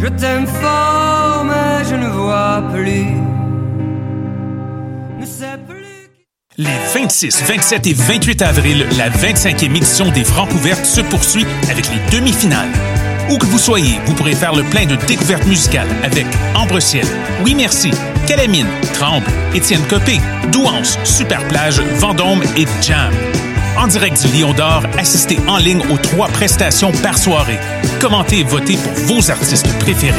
Je t'aime fort, je ne vois plus. Les 26, 27 et 28 avril, la 25e édition des Francs ouvertes se poursuit avec les demi-finales. Où que vous soyez, vous pourrez faire le plein de découvertes musicales avec Ambre Ciel, Oui Merci, Calamine, Tremble, Étienne Copé, Douance, Superplage, Vendôme et Jam. En direct du Lion d'Or, assistez en ligne aux trois prestations par soirée. Commentez et votez pour vos artistes préférés.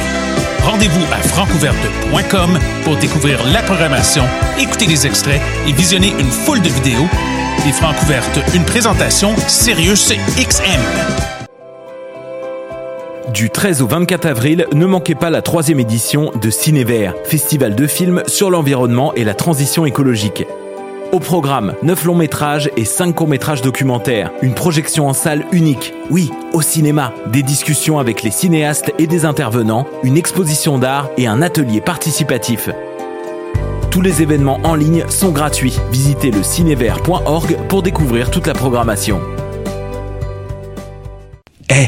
Rendez-vous à francouverte.com pour découvrir la programmation, écouter les extraits et visionner une foule de vidéos. Les Francouvertes, une présentation Sirius XM. Du 13 au 24 avril, ne manquez pas la troisième édition de Cinévert, festival de films sur l'environnement et la transition écologique. Au programme, 9 longs métrages et 5 courts métrages documentaires. Une projection en salle unique. Oui, au cinéma. Des discussions avec les cinéastes et des intervenants, une exposition d'art et un atelier participatif. Tous les événements en ligne sont gratuits. Visitez le cinévert.org pour découvrir toute la programmation. Eh,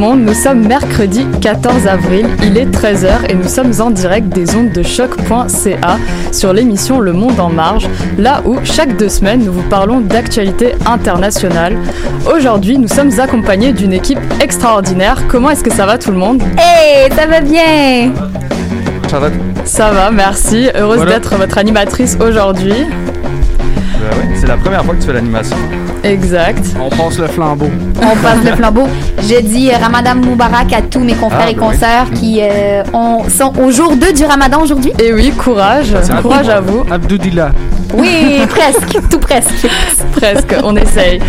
Monde, nous sommes mercredi 14 avril, il est 13h et nous sommes en direct des ondes de choc.ca sur l'émission Le Monde en Marge, là où chaque deux semaines nous vous parlons d'actualité internationale. Aujourd'hui nous sommes accompagnés d'une équipe extraordinaire. Comment est-ce que ça va tout le monde? Hey, ça va bien Ça va? Ça va, merci. Heureuse Voilà. d'être votre animatrice aujourd'hui. Ben ouais, c'est la première fois que tu fais l'animation. Exact. On passe le flambeau. On passe le flambeau. Je dis euh, Ramadan Moubarak à tous mes confrères Ah, et ben oui. consoeurs qui euh, ont- sont au jour 2 du Ramadan aujourd'hui. Et oui, courage, courage à vous. Abdoudillah. Oui, presque, tout presque. Presque, on essaye.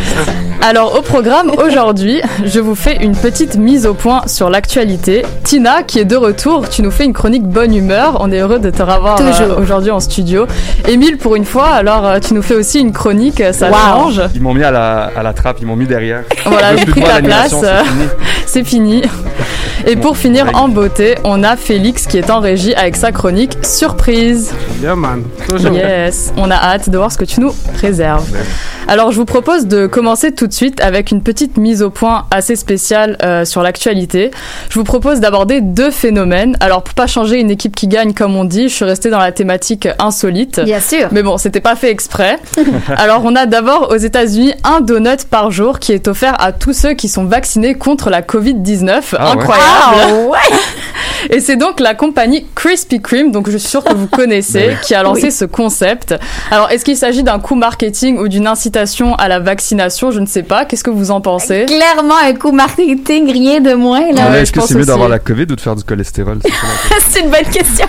Alors au programme aujourd'hui, je vous fais une petite mise au point sur l'actualité. Tina, qui est de retour, tu nous fais une chronique bonne humeur. On est heureux de te revoir euh, aujourd'hui en studio. Émile, pour une fois, alors tu nous fais aussi une chronique, ça Wow. change. Ils m'ont mis à la, à la trappe, ils m'ont mis derrière. Voilà, Je j'ai pris ta place. euh, c'est fini. C'est fini. Et pour finir en beauté, on a Félix qui est en régie avec sa chronique surprise. Yeah, man. Toujours. Yes, on a hâte de voir ce que tu nous réserves. Alors, je vous propose de commencer tout de suite avec une petite mise au point assez spéciale euh, sur l'actualité. Je vous propose d'aborder deux phénomènes. Alors, pour pas changer une équipe qui gagne, comme on dit, je suis restée dans la thématique insolite. Bien sûr. Mais bon, c'était pas fait exprès. Alors, on a d'abord aux États-Unis un donut par jour qui est offert à tous ceux qui sont vaccinés contre la Covid-19. Ah ouais. Incroyable. Ah, ouais. Et c'est donc la compagnie Krispy Kreme, donc je suis sûre que vous connaissez, qui a lancé Oui. ce concept. Alors, est-ce qu'il s'agit d'un coup marketing ou d'une incitation à la vaccination? Je ne sais pas. Qu'est-ce que vous en pensez? Clairement un coup marketing, rien de moins là. ouais, Est-ce que c'est mieux d'avoir la COVID ou de faire du cholestérol? C'est une bonne question.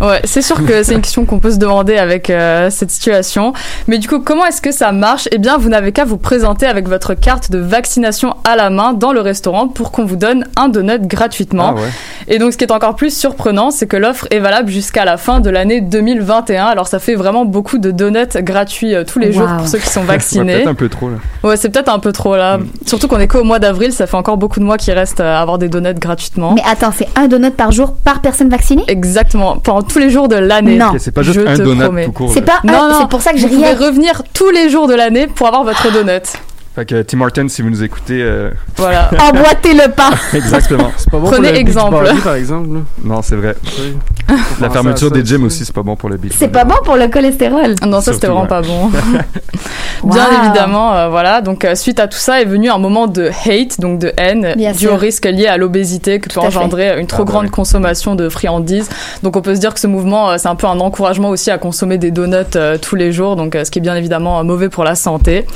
Ouais, c'est sûr que c'est une question qu'on peut se demander avec euh, cette situation. Mais du coup, comment est-ce que ça marche? Eh bien, vous n'avez qu'à vous présenter avec votre carte de vaccination à la main dans le restaurant pour qu'on vous donne un donut gratuitement. Ah ouais. Et donc, ce qui est encore plus surprenant, c'est que l'offre est valable jusqu'à la fin de l'année 2021. Alors, ça fait vraiment beaucoup de donuts gratuits euh, tous les jours pour ceux qui sont Ouais, vaccinés. Peut-être un peu trop là. Ouais, c'est peut-être un peu trop là. Mm. Surtout qu'on est qu'au mois d'avril, ça fait encore beaucoup de mois qu'il reste à avoir des donuts gratuitement. Mais attends, c'est un donut par jour par personne vaccinée? Exactement, pendant tous les jours de l'année. Non. Ok, c'est pas juste Je un te donut promets. tout court. C'est pas Non, un- non, c'est pour ça que je Vous pouvez riais. revenir tous les jours de l'année pour avoir votre donut. Fait que Tim Horton, si vous nous écoutez, euh, Voilà. Emboîtez le pain. exactement. C'est pas bon Prenez pour le exemple. Par exemple. là. Non, c'est vrai. La fermeture ça des gyms aussi, c'est pas bon pour le beach. C'est pas bon pour le cholestérol. Non, ça c'était vraiment ouais. pas bon. Bien Wow. évidemment, euh, voilà. Donc euh, suite à tout ça est venu un moment de hate, donc de haine, Bien dû sûr. au risque lié à l'obésité que peut engendrer une trop Ah grande consommation de friandises. Donc on peut se dire que ce mouvement, euh, c'est un peu un encouragement aussi à consommer des donuts euh, tous les jours, donc euh, ce qui est bien évidemment euh, mauvais pour la santé.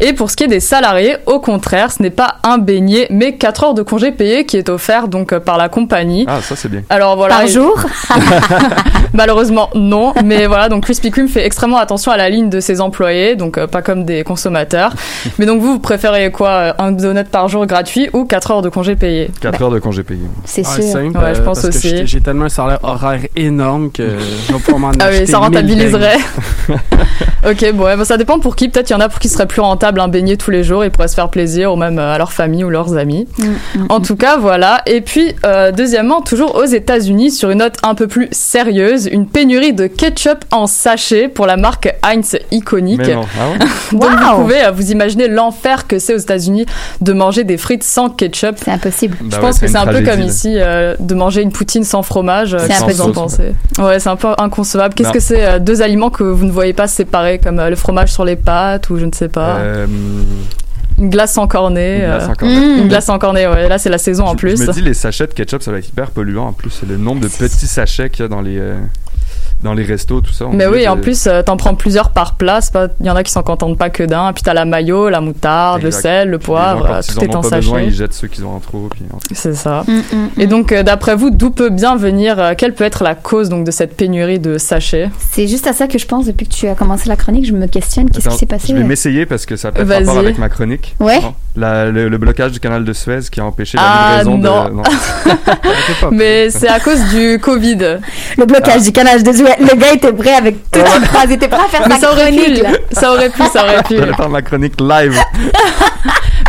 Et pour ce qui est des salariés, au contraire, ce n'est pas un beignet, mais 4 heures de congé payé qui est offert donc euh, par la compagnie. Ah, ça c'est bien. Alors voilà, Par jour. Malheureusement, non. Mais voilà, donc Krispy Kreme fait extrêmement attention à la ligne de ses employés, donc euh, pas comme des consommateurs. Mais donc vous, vous préférez quoi euh, Un donut par jour gratuit ou 4 heures de congé payé 4 heures de congé payé. C'est Ouais, sûr. simple, Ouais, je pense parce aussi. j'ai- tellement un salaire horaire énorme que je vais pouvoir m'en Ah oui, ça 1000 rentabiliserait. ok, bon, ouais, bah, ça dépend pour qui. Peut-être il y en a pour qui ce serait plus rentable un beignet tous les jours, ils pourraient se faire plaisir, ou même euh, à leur famille ou leurs amis. Mm, mm, En mm. tout cas, voilà. Et puis, euh, deuxièmement, toujours aux États-Unis, sur une note un peu plus sérieuse, une pénurie de ketchup en sachet pour la marque Heinz iconique. Mais non. Ah ouais? Donc vous pouvez euh, vous imaginer l'enfer que c'est aux États-Unis de manger des frites sans ketchup. C'est impossible. Bah Je ouais, pense que c'est un peu comme ici euh, de manger une poutine sans fromage. C'est qu'est-ce que vous en pensez Ouais, c'est un peu inconcevable. Qu'est-ce Non. que c'est euh, deux aliments que vous ne voyez pas séparés comme euh, le fromage sur les pâtes ou je ne sais pas, Euh, une glace sans cornet. une glace euh. Mm. Une glace sans cornet, ouais. Là, c'est la saison en plus. Je me dis, les sachets de ketchup, ça va être hyper polluant en plus. C'est le nombre de petits sachets qu'il y a dans les, euh, dans les restos, tout ça. Mais oui, en plus, euh, t'en prends plusieurs par pas- Il y en a qui s'en contentent pas que d'un. Puis t'as la mayo, la moutarde, le sel, le poivre, euh, ils tout en est ont en pas besoin, sachet. ils jettent ceux qu'ils ont en trop. Puis, en- C'est ça. Mm, mm, Et mm. donc, euh, d'après vous, d'où peut bien venir, euh, quelle peut être la cause donc de cette pénurie de sachets? C'est juste à ça que je pense depuis que tu as commencé la chronique. Je me questionne qu'est-ce qui s'est passé. Je vais m'essayer parce que ça a peut-être rapport avec ma chronique. Ouais. Bon. La- le, le blocage du canal de Suez qui a empêché la Ah, livraison non. de. Non. Pas. Mais c'est à cause du Covid. Le blocage du canal de Suez. Le gars était prêt avec toute une phrase. Il était prêt à faire Mais sa ça aurait pu, chronique. ça aurait pu, ça aurait pu. Je vais faire ma chronique live.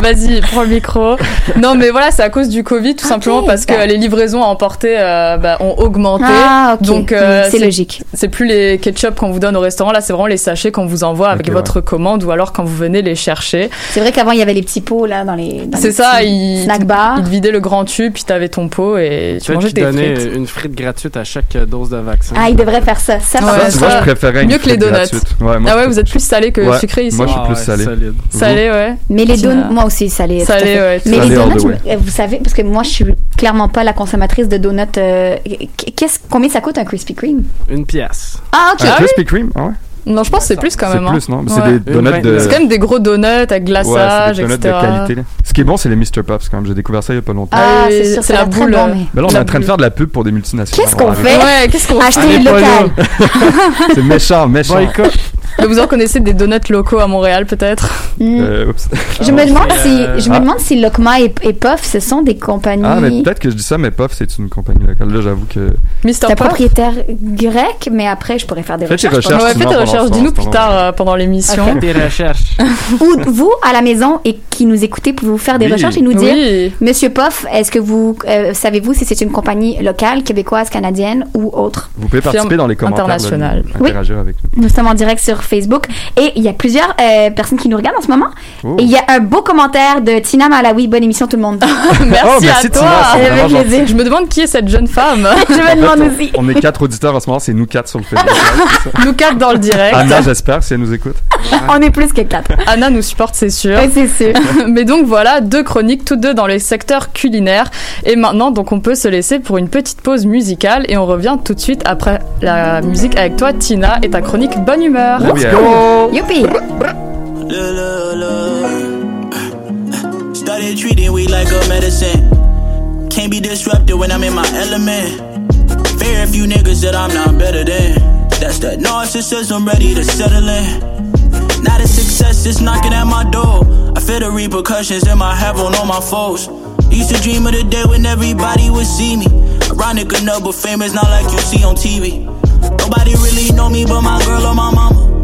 Vas-y, prends le micro. Non, mais voilà, c'est à cause du Covid, tout simplement parce que les livraisons à emporter euh, bah, ont augmenté. Ah, ok. Donc, euh, c'est logique. C'est plus les ketchup qu'on vous donne au restaurant, là, c'est vraiment les sachets qu'on vous envoie avec votre commande ou alors quand vous venez les chercher. C'est vrai qu'avant, il y avait les petits pots là dans les. C'est ça, petits il, Snack bar. il te vidait le grand tube, puis t'avais ton pot et tu mangeais tes frites. une frite gratuite à chaque dose de vaccin. Ah, il devrait faire ça. Ça, Ouais, vois, ça- je préférais une mieux que les donuts. Ouais, moi, Ah ouais, vous êtes plus salé que sucré ici. moi, je suis Ah plus ouais, salé. Salé, ouais. Mais les donuts, moi aussi, salé. Salé, ouais, Mais salé les donuts, vous savez, parce que moi, je suis clairement pas la consommatrice de donuts. euh, qu'est-ce, combien ça coûte un Krispy Kreme? Une pièce. Ah, ok. Un Ah oui? Krispy Kreme, ah ouais. Non, je pense que c'est plus quand C'est même. hein. plus, non? Ouais. C'est des donuts de. C'est quand même des gros donuts avec Ouais, glaçage, c'est des donuts etc. de qualité. là. Ce qui est bon, c'est les Mr. Pops quand même. J'ai découvert ça il y a pas longtemps. Ah, Ah, c'est sûr, c'est la boule, bon, euh, mais. Mais là, on est en train de faire de la pub pour des multinationales. Qu'est-ce qu'on fait? Ouais, qu'est-ce qu'on fait? Acheter local. C'est méchant, méchant. Boycott. Mais Vous en connaissez des donuts locaux à Montréal, peut-être Hmm. Euh. Je me Ah, demande c'est, si, euh, je me ah. demande si Lokma et, et Puff, ce sont des compagnies. Ah, mais peut-être que je dis ça, mais Puff, c'est une compagnie locale. Là, j'avoue que. Un Pop propriétaire grec, mais après, je pourrais faire des Faites recherches. recherches. Ouais, sinon, fais tes pendant recherches, dis-nous plus tard euh, pendant l'émission. Faites tes recherches. Ou vous, à la maison, et qui nous écoutez, pouvez-vous faire des Oui. recherches et nous dire Oui. Monsieur Puff, est-ce que vous euh, savez-vous si c'est une compagnie locale, québécoise, canadienne ou autre? Vous pouvez participer dans les commentaires. là, internationale. Oui. Interagir avec nous. Nous sommes en direct sur Facebook et il y a plusieurs euh, personnes qui nous regardent en ce moment. Oh. Et il y a un beau commentaire de Tina Malawi. Bonne émission tout le monde. merci, Oh, merci, à toi. Je me demande qui est cette jeune femme. Je me fait, demande on- aussi. On est quatre auditeurs en ce moment, c'est nous quatre sur le Facebook. Nous quatre dans le direct. Anna, j'espère, si elle nous écoute. On est plus que quatre. Anna nous supporte, c'est sûr. C'est sûr. Mais donc voilà, deux chroniques, toutes deux dans les secteurs culinaires. Et maintenant, donc on peut se laisser pour une petite pause musicale et on revient tout de suite après la musique avec toi, Tina, et ta chronique Bonne humeur. Oh, yeah. Youpi. Look, look, look. Started treating weed like a medicine. Can't be disrupted when I'm in my element. Very few niggas that I'm not better than. That's that narcissism ready to settle in. Not a success, it's knocking at my door. I feel the repercussions in my heaven on all my foes. Used to dream of the day when everybody would see me. Ironic enough, but famous not like you see on TV. Nobody really know me but my girl or my mama.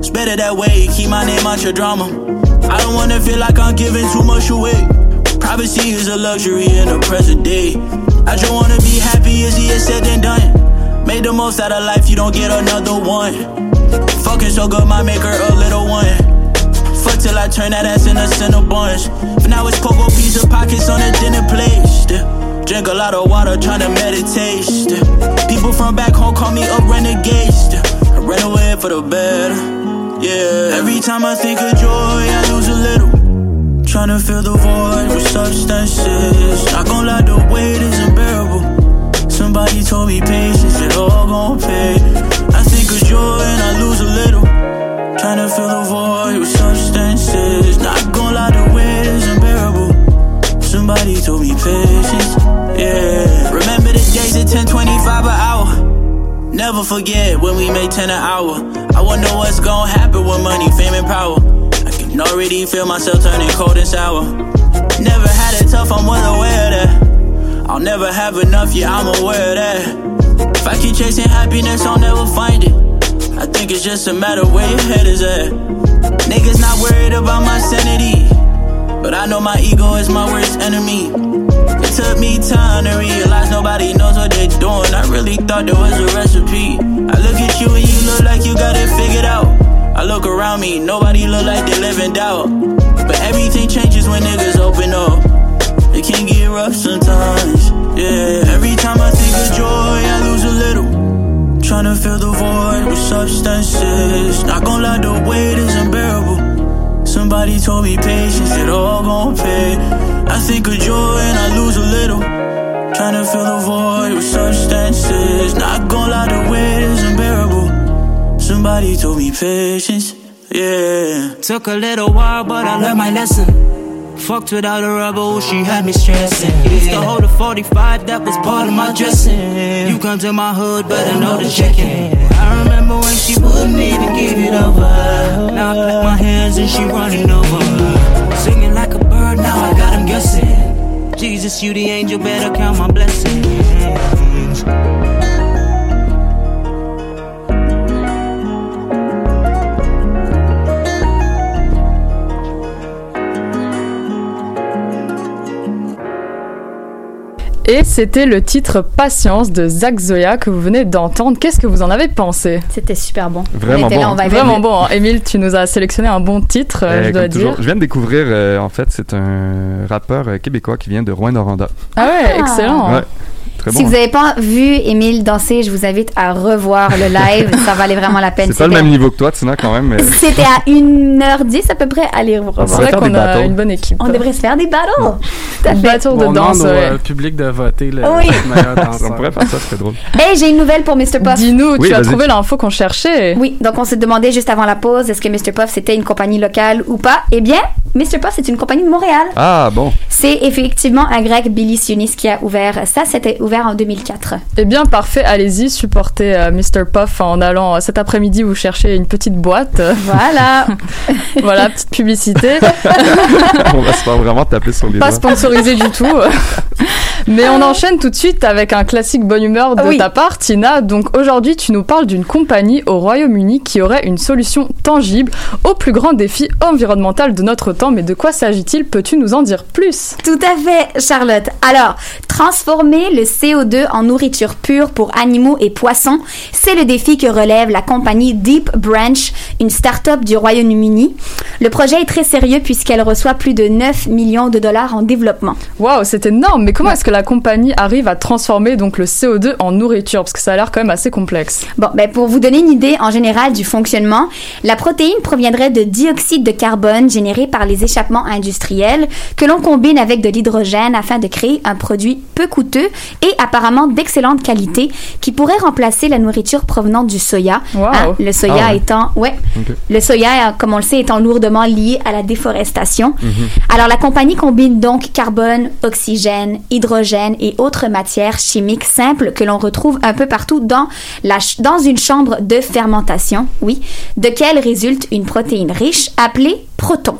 It's better that way, keep my name out your drama. I don't wanna feel like I'm giving too much away. Privacy is a luxury in the present day. I just wanna be happy, easier said than done. Made the most out of life, you don't get another one. Fucking so good, my maker a little one. Fuck till I turn that ass into bunch. For now it's cocoa pizza pockets on a dinner plate. Still. Drink a lot of water, tryna meditate. Still. People from back home call me a renegade. I ran away for the better. Yeah. Every time I think of joy, I lose a little. Tryna fill the void with substances. Not gon' lie, the weight is unbearable. Somebody told me patience, it all gon' pay. I think of joy and I lose a little. Tryna fill the void with substances. Not gon' lie, the weight is unbearable. Somebody told me patience, yeah. Remember the days at 1025 an hour. Never forget when we made 10 an hour. I wonder what's gonna happen with money, fame, and power. I can already feel myself turning cold and sour. Never had it tough, I'm well aware of that. I'll never have enough, yeah, I'm aware of that. If I keep chasing happiness, I'll never find it. I think it's just a matter where your head is at. Niggas not worried about my sanity. But I know my ego is my worst enemy. Took me time to realize nobody knows what they're doing. I really thought there was a recipe. I look at you and you look like you got it figured out. I look around me, nobody look like they live in doubt. But everything changes when niggas open up. It can get rough sometimes, yeah. Every time I think of joy, I lose a little. Tryna fill the void with substances. Not gon' lie, the weight is unbearable. Somebody told me patience, it all gon' pay. I think of joy and I lose a little. Trying to fill the void with substances. Not gon' lie, the weight is unbearable. Somebody told me patience, yeah. Took a little while, but I learned my lesson. Fucked without a rubber, oh, she had me stressing. Used to hold a 45, that was part of my dressing. You come to my hood, better know the checking. I remember when she wouldn't even give it over. Now I clap my hands and she running over. Him guessing. Jesus, you the angel, better count my blessings. Et c'était le titre Patience de Zach Zoya que vous venez d'entendre. Qu'est-ce que vous en avez pensé? C'était super bon. Vraiment On bon. là, on va Vraiment bon. hein. Émile, tu nous as sélectionné un bon titre, euh, Euh, je dois comme toujours, dire. je viens de découvrir, euh, en fait, c'est un rappeur euh, québécois qui vient de Rouen-Noranda. Ah ouais, Ah. excellent. Ouais, très Si bon. vous n'avez pas vu Émile danser, je vous invite à revoir le live. ça valait vraiment la peine. C'est pas le même niveau que toi, Tina, quand même. Mais... C'était à 1h10 à peu près. Allez revoir. C'est vrai qu'on a une bonne équipe. On devrait se faire des battles. Fait. battle de on danse, demande au ouais. euh, public de voter le Oui. meilleur On pourrait faire ça, ce serait drôle. Hey, j'ai une nouvelle pour Mr. Puff. Dis-nous, Oui, tu as trouvé l'info qu'on cherchait. Oui, donc on se demandait juste avant la pause, est-ce que Mr. Puff c'était une compagnie locale ou pas? Eh bien, Mr. Puff c'est une compagnie de Montréal. Ah, bon. C'est effectivement un grec Billy Sionis qui a ouvert ça. C'était ouvert en 2004. Eh bien, parfait, allez-y, supportez euh, Mr. Puff en allant euh, cet après-midi vous chercher une petite boîte. Voilà. voilà, petite publicité. On va se faire vraiment taper sur les Pas sponsorisé du tout. Mais on enchaîne tout de suite avec un classique bonne humeur de Oui. ta part, Tina. Donc aujourd'hui, tu nous parles d'une compagnie au Royaume-Uni qui aurait une solution tangible au plus grand défi environnemental de notre temps. Mais de quoi s'agit-il? Peux-tu nous en dire plus? Tout à fait, Charlotte. Alors, transformer le CO2 en nourriture pure pour animaux et poissons, c'est le défi que relève la compagnie Deep Branch, une start-up du Royaume-Uni. Le projet est très sérieux puisqu'elle reçoit plus de 9 millions de dollars en développement. Waouh, c'est énorme. Mais comment est-ce que la compagnie arrive à transformer donc le CO2 en nourriture? Parce que ça a l'air quand même assez complexe. Bon, ben pour vous donner une idée en général du fonctionnement, la protéine proviendrait de dioxyde de carbone généré par les échappements industriels que l'on combine avec de l'hydrogène afin de créer un produit peu coûteux et apparemment d'excellente qualité qui pourrait remplacer la nourriture provenant du soya. Wow. Hein, le soya Ah ouais. étant, ouais, le soya, comme on le sait, étant lourdement lié à la déforestation. Mhm. Alors, la compagnie combine donc carbone, oxygène, hydrogène et autres matières chimiques simples que l'on retrouve un peu partout dans, la ch- dans une chambre de fermentation, oui, de quelle résulte une protéine riche appelée proton.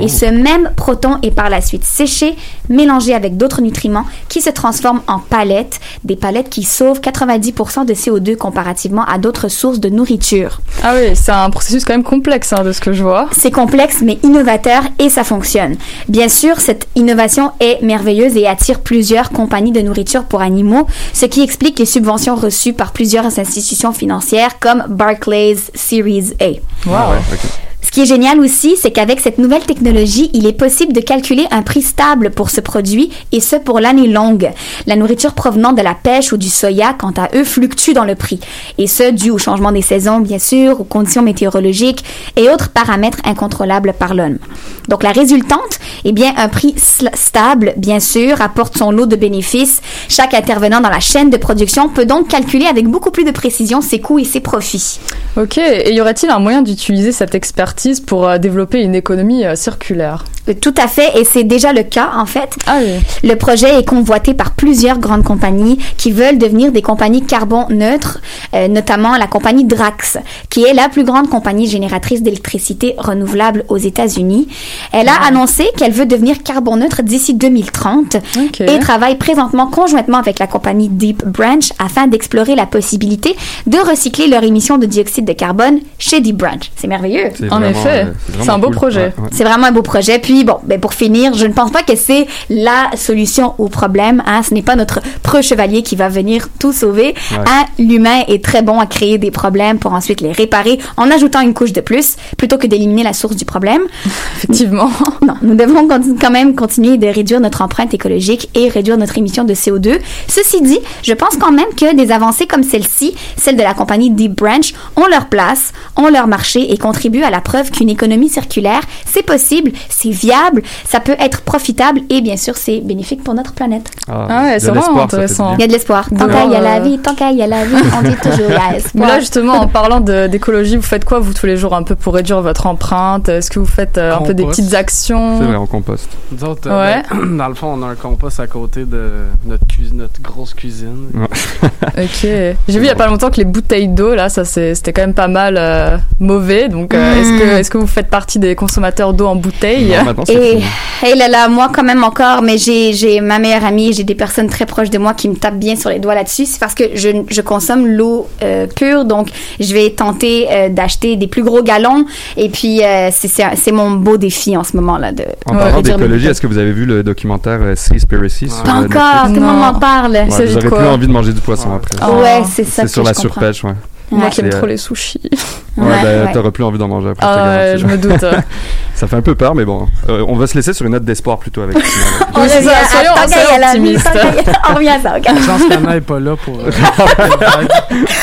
Et ce même proton est par la suite séché, mélangé avec d'autres nutriments qui se transforment en palettes, des palettes qui sauvent 90% de CO2 comparativement à d'autres sources de nourriture. Ah oui, c'est un processus quand même complexe hein, de ce que je vois. C'est complexe mais innovateur et ça fonctionne. Bien sûr, cette innovation est merveilleuse et attire plusieurs compagnies de nourriture pour animaux, ce qui explique les subventions reçues par plusieurs institutions financières comme Barclays Series A. Wow. Ah ouais, ok. Ce qui est génial aussi, c'est qu'avec cette nouvelle technologie, il est possible de calculer un prix stable pour ce produit et ce pour l'année longue. La nourriture provenant de la pêche ou du soya, quant à eux, fluctue dans le prix. Et ce, dû au changement des saisons, bien sûr, aux conditions météorologiques et autres paramètres incontrôlables par l'homme. Donc la résultante, eh bien, un prix stable, bien sûr, apporte son lot de bénéfices. Chaque intervenant dans la chaîne de production peut donc calculer avec beaucoup plus de précision ses coûts et ses profits. Ok, et y aurait-il un moyen d'utiliser cette expertise pour euh, développer une économie euh, circulaire euh, Tout à fait, et c'est déjà le cas en fait. Ah oui. Le projet est convoité par plusieurs grandes compagnies qui veulent devenir des compagnies carbone neutres, notamment la compagnie Drax, qui est la plus grande compagnie génératrice d'électricité renouvelable aux États-Unis. Elle a annoncé qu'elle veut devenir carbone neutre d'ici 2030 et travaille présentement conjointement avec la compagnie Deep Branch afin d'explorer la possibilité de recycler leur émission de dioxyde de carbone chez Deep Branch. C'est merveilleux. En effet, c'est un beau projet. C'est vraiment un beau projet. Puis bon, ben pour finir, je ne pense pas que c'est la solution au problème. Hein. Ce n'est pas notre preux chevalier qui va venir tout sauver. Hein. L'humain est très bon à créer des problèmes pour ensuite les réparer en ajoutant une couche de plus plutôt que d'éliminer la source du problème. Effectivement. Non, nous devons quand même continuer de réduire notre empreinte écologique et réduire notre émission de CO2. Ceci dit, je pense quand même que des avancées comme celle-ci, celle de la compagnie Deep Branch, ont leur place, ont leur marché et contribuent à la preuve qu'une économie circulaire, c'est possible, c'est viable, ça peut être profitable et bien sûr, c'est bénéfique pour notre planète. Ah, ah ouais, c'est vraiment intéressant. Il y a de l'espoir. Tant qu'il y a la vie, tant qu'il y a la vie, on dit toujours il y a espoir. là, justement, en parlant d'écologie, vous faites quoi, vous, tous les jours, un peu pour réduire votre empreinte? Est-ce que vous faites euh, un peu des petites actions? C'est vrai, on composte. Euh, ouais. Ben, dans le fond, on a un compost à côté de notre, notre grosse cuisine. ok. J'ai vu il y a pas longtemps que les bouteilles d'eau, là, ça c'était quand même pas mal euh, mauvais. Donc, est-ce que, est que vous faites partie des consommateurs d'eau en bouteille et, et là, là, moi, quand même encore, mais j'ai ma meilleure amie, j'ai des personnes très proches de moi qui me tapent bien sur les doigts là-dessus. C'est parce que je, je consomme l'eau pure, donc je vais tenter d'acheter des plus gros galons. Et puis, c'est mon beau défi en ce moment-là. De, en parlant d'écologie, est-ce que vous avez vu le documentaire euh, Seaspiracy sur Pas encore, tout le monde m'en parle. Ouais, J'aurais plus envie de manger du poisson après. Ouais, c'est ça. C'est sur la surpêche, ouais. Moi qui aime trop les sushis. Ouais, ouais, ben, t'auras plus envie d'en manger après. Ah ouais, je me doute. ça fait un peu peur, mais bon. Euh, on va se laisser sur une note d'espoir plutôt avec on à, soyons, optimistes. on revient à ça, ok. Je pense qu'Anna n'est pas là pour... Euh,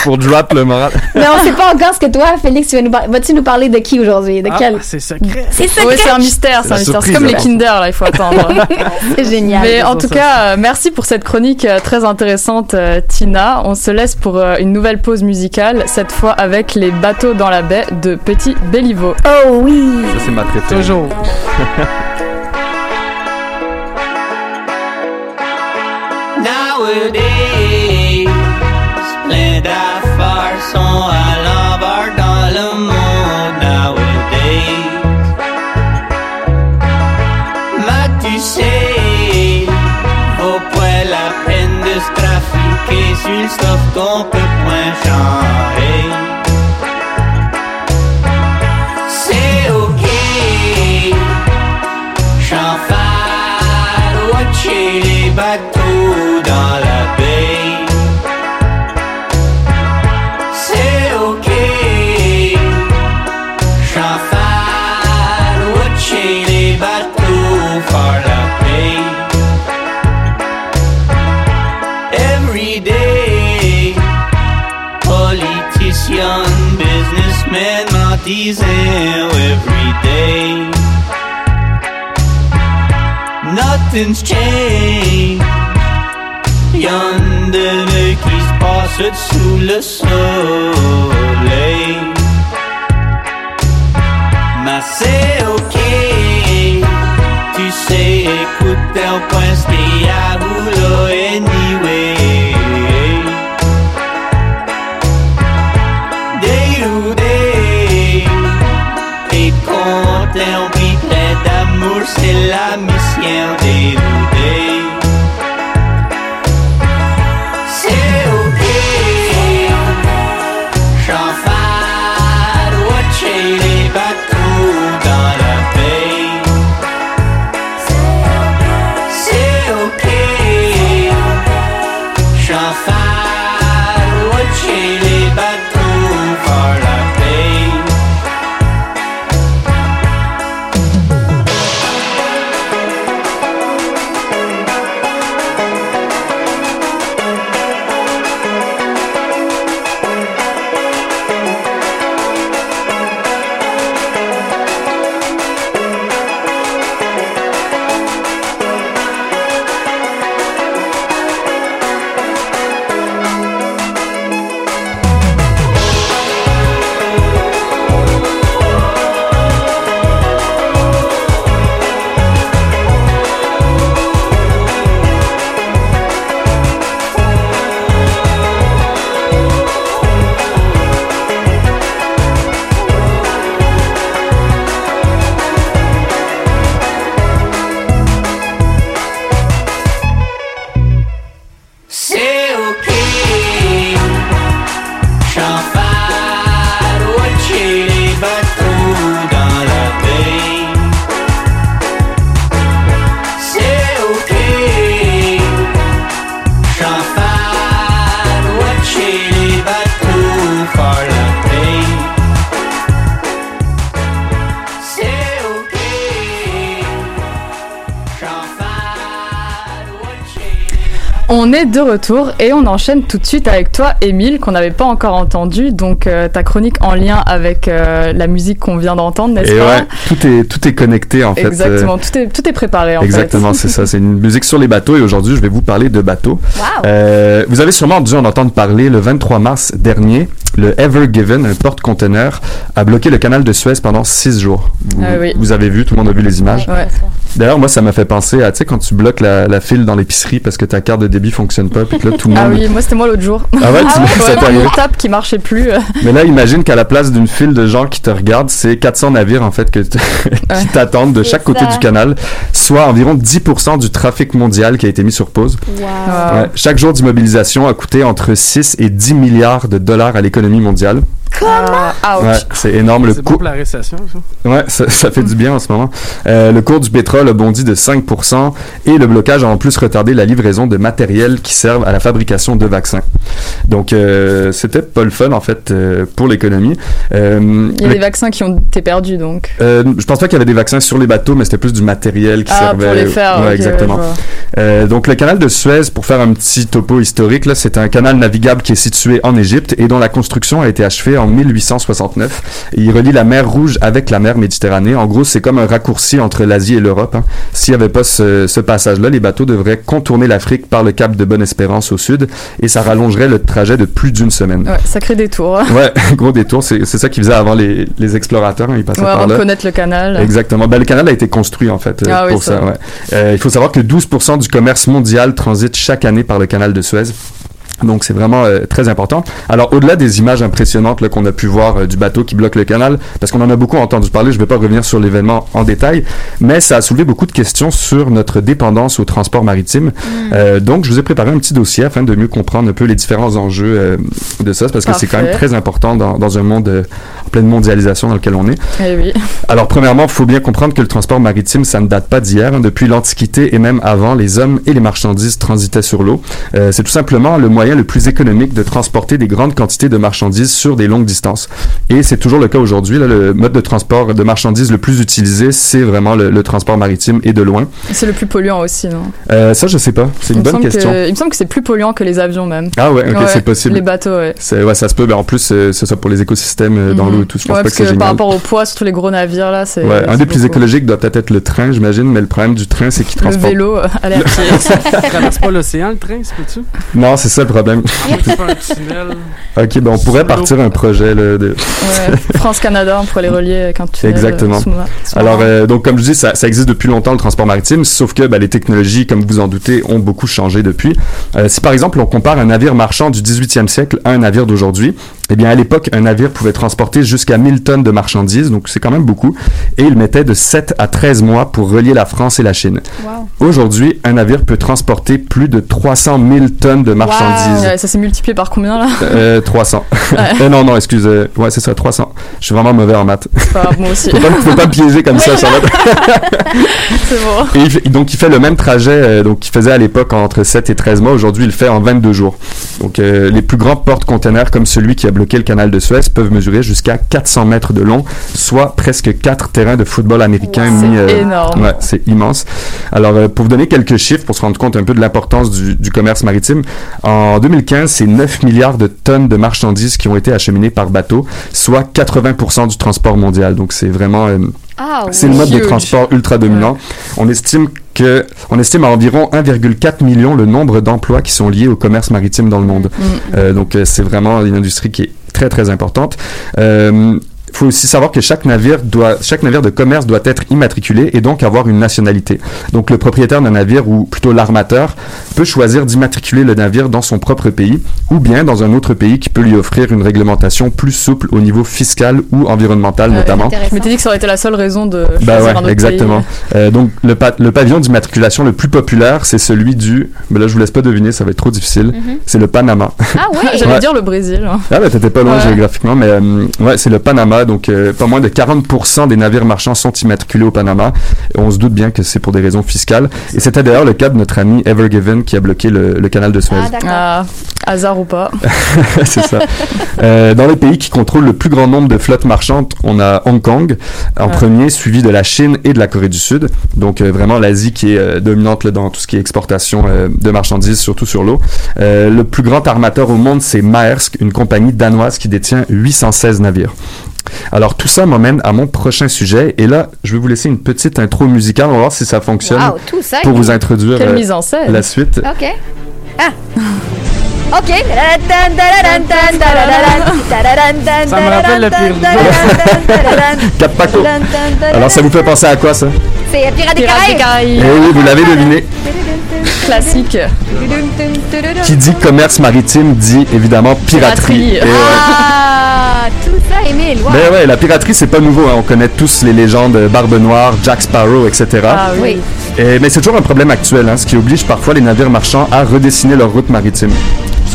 pour drop le moral. mais on sait pas encore ce que toi, Félix, tu vas nous vas-tu nous parler de qui aujourd'hui? De ah, quel? c'est secret. C'est secret. Oui, c'est un mystère, c'est un mystère. C'est comme les Kinder, là, il faut attendre. c'est génial. Mais en tout cas, merci pour cette chronique très intéressante, Tina. On se laisse pour une nouvelle pause musicale, cette fois avec les bateaux dans la baie de Petit Béliveau. Oh oui! Ça, c'est ma préférée. Toujours. Nowadays, plein d'affaires sont à l'envers dans le monde. Nowadays, mais tu sais, vaut pas la peine de se trafiquer sur le stuff qu'on peut Nothing's changed. Y'en de qui se passe sous le soleil. Mais c'est ok. Tu sais, écoute, un point, On est de retour et on enchaîne tout de suite avec toi, Émile, qu'on n'avait pas encore entendu. Donc, euh, ta chronique en lien avec euh, la musique qu'on vient d'entendre, n'est-ce pas ouais, tout est, tout est connecté en fait. euh, Exactement, tout, est, tout est préparé en Exactement, fait. c'est ça. C'est une musique sur les bateaux et aujourd'hui, je vais vous parler de bateaux. Wow. Euh, vous avez sûrement dû en entendre parler le 23 mars dernier. Le Ever Given, un porte-conteneur, a bloqué le canal de Suez pendant six jours. Vous, Ah oui. vous avez vu, tout le monde a vu les images. Ouais. D'ailleurs, moi, ça m'a fait penser à, tu sais, quand tu bloques la, la file dans l'épicerie parce que ta carte de débit fonctionne pas, puis que là, tout le monde... Ah oui, moi c'était moi l'autre jour. Ah ouais, tu- ça Ouais, mon table qui marchait plus. Mais là, imagine qu'à la place d'une file de gens qui te regardent, c'est 400 navires en fait que qui t'attendent de chaque côté du canal, soit environ 10% du trafic mondial qui a été mis sur pause. Wow. Ah. Ouais. Chaque jour d'immobilisation a coûté entre 6 et 10 milliards de dollars à l'économie mondiale. Ah, ouch. Ouais, c'est énorme le bon pour la récession, ça. Ouais, ça, ça fait du bien en ce moment. Euh, le cours du pétrole a bondi de 5% et le blocage a en plus retardé la livraison de matériel qui servent à la fabrication de vaccins. Donc, euh, c'était pas le fun en fait euh, pour l'économie. Euh, Il y a le- des vaccins qui ont été perdus donc. euh, je pense pas qu'il y avait des vaccins sur les bateaux, mais c'était plus du matériel qui Ah, servait. pour les faire. Ouais, ok, exactement. Euh, donc le canal de Suez, pour faire un petit topo historique, là, c'est un canal navigable qui est situé en Égypte et dont la construction a été achevée en 1869. Et il relie la mer Rouge avec la mer Méditerranée. En gros, c'est comme un raccourci entre l'Asie et l'Europe. hein. S'il n'y avait pas ce, ce passage-là, les bateaux devraient contourner l'Afrique par le cap de Bonne-Espérance au sud et ça rallongerait le trajet de plus d'une semaine. Ouais, sacré détour. Ouais, gros détour, c'est ça qu'ils faisaient avant les, les explorateurs, hein, ils passaient Ouais, par avant de là. connaître le canal. Exactement. Ben, le canal a été construit en fait euh, Ah oui, pour ça. ça. ouais. Euh, il faut savoir que 12% du commerce mondial transite chaque année par le canal de Suez. Donc c'est vraiment euh, très important. Alors au-delà des images impressionnantes qu'on a pu voir euh, du bateau qui bloque le canal, parce qu'on en a beaucoup entendu parler, je ne vais pas revenir sur l'événement en détail, mais ça a soulevé beaucoup de questions sur notre dépendance au transport maritime. Euh, donc je vous ai préparé un petit dossier afin de mieux comprendre un peu les différents enjeux euh, de ça, parce que c'est quand même très important dans, dans un monde euh, en pleine mondialisation dans lequel on est. Eh oui. Alors, premièrement, il faut bien comprendre que le transport maritime, ça ne date pas d'hier. hein. Depuis l'Antiquité et même avant, les hommes et les marchandises transitaient sur l'eau. Euh, c'est tout simplement le moyen le plus économique de transporter des grandes quantités de marchandises sur des longues distances. Et c'est toujours le cas aujourd'hui. là. Le mode de transport de marchandises le plus utilisé, c'est vraiment le, le transport maritime et de loin. C'est le plus polluant aussi, non? Euh, ça, je sais pas. C'est une bonne question. que- il me semble que c'est plus polluant que les avions même. Ah ouais, ok, Ouais, c'est possible. Les bateaux, ouais. C'est, ouais, ça se peut. Ben, en plus, euh, c'est ça pour les écosystèmes euh, dans Mhm. l'eau et tout. Je pense Ouais, pas parce que génial. par rapport au poids, surtout les gros navires là, c'est. Ouais, un des plus beaucoup. écologiques doit peut-être être le train, j'imagine, mais le problème du train, c'est qu'il Le transporte. vélo euh, à l'air traverse pas l'océan, le train, c'est peux-tu? Non, c'est ça le problème. C'est pas un tunnel. Ok, ben on pourrait partir un projet là, de. Ouais. France-Canada, on pourrait les relier un tunnel. Exactement. euh, sous-marin. Alors, euh, donc comme je dis, ça, ça existe depuis longtemps le transport maritime, sauf que ben, les technologies, comme vous en doutez, ont beaucoup changé depuis. Euh, si par exemple on compare un navire marchand du 18e siècle à un navire d'aujourd'hui, eh bien à l'époque un navire pouvait transporter jusqu'à 1000 tonnes de marchandises, donc c'est quand même beaucoup, et il mettait de 7 à 13 mois pour relier la France et la Chine. Aujourd'hui, un navire peut transporter plus de 300 000 tonnes de marchandises. Ouais, ça s'est multiplié par combien là Euh, 300. Euh, non, non, excuse. euh, ouais, c'est ça, 300. Je suis vraiment mauvais en maths. Pas grave, moi aussi. Faut pas, faut pas me piéger comme ça, Charlotte. c'est bon. Et il fait- donc, il fait le même trajet euh, donc qu'il faisait à l'époque entre 7 et 13 mois. Aujourd'hui, il le fait en 22 jours. Donc, euh, les plus grands porte-containers comme celui qui a bloqué le canal de Suez peuvent mesurer jusqu'à 400 mètres de long, soit presque 4 terrains de football américain C'est mis... euh, énorme. Ouais, c'est immense. Alors, euh, pour vous donner quelques chiffres, pour se rendre compte un peu de l'importance du, du commerce maritime, en 2015, c'est 9 milliards de tonnes de marchandises qui ont été acheminées par bateau, soit 80% du transport mondial. Donc, c'est vraiment... euh, Ah, c'est le mode de transport ultra dominant. On estime que, on estime à environ 1,4 million le nombre d'emplois qui sont liés au commerce maritime dans le monde. Mm. Euh, donc, euh, c'est vraiment une industrie qui est très, très importante. Euh, il faut aussi savoir que chaque navire doit, chaque navire de commerce doit être immatriculé et donc avoir une nationalité. Donc, le propriétaire d'un navire ou plutôt l'armateur peut choisir d'immatriculer le navire dans son propre pays ou bien dans un autre pays qui peut lui offrir une réglementation plus souple au niveau fiscal ou environnemental Ouais, notamment. Je m'étais dit que ça aurait été la seule raison de Bah choisir ouais, un autre exactement. pays. Euh, donc le, pa- le pavillon d'immatriculation le plus populaire, c'est celui du. Mais là, je vous laisse pas deviner, ça va être trop difficile. Mhm. C'est le Panama. Ah oui. J'allais Ouais. dire le Brésil. hein. ah ben t'étais pas loin Ouais. géographiquement, mais euh, ouais, c'est le Panama. Donc, euh, pas moins de 40% des navires marchands sont immatriculés au Panama. Et on se doute bien que c'est pour des raisons fiscales. Et c'était d'ailleurs le cas de notre ami Ever Given qui a bloqué le, le canal de Suez. Ah. Ah, hasard ou pas. c'est ça. Euh, dans les pays qui contrôlent le plus grand nombre de flottes marchandes, on a Hong Kong en Ouais. premier, suivi de la Chine et de la Corée du Sud. Donc euh, vraiment l'Asie qui est euh, dominante là, dans tout ce qui est exportation euh, de marchandises, surtout sur l'eau. Euh, le plus grand armateur au monde, c'est Maersk, une compagnie danoise qui détient 816 navires. Alors tout ça m'emmène à mon prochain sujet et là je vais vous laisser une petite intro musicale, on va voir si ça fonctionne Wow, tout ça. pour vous introduire Quelle euh, mise en scène. la suite. OK. Ah. OK. Ça me rappelle le pire Cap Paco. Alors ça vous fait penser à quoi ça C'est Pirates des Caraïbes. Eh oui, vous l'avez deviné. Classique. Qui dit commerce maritime dit évidemment piraterie. Ouais. Ah, tout ça. Wow. Ben ouais, la piraterie c'est pas nouveau, hein. on connaît tous les légendes euh, Barbe Noire, Jack Sparrow, etc. Ah. Oui. Et- mais c'est toujours un problème actuel, hein, ce qui oblige parfois les navires marchands à redessiner leur route maritime.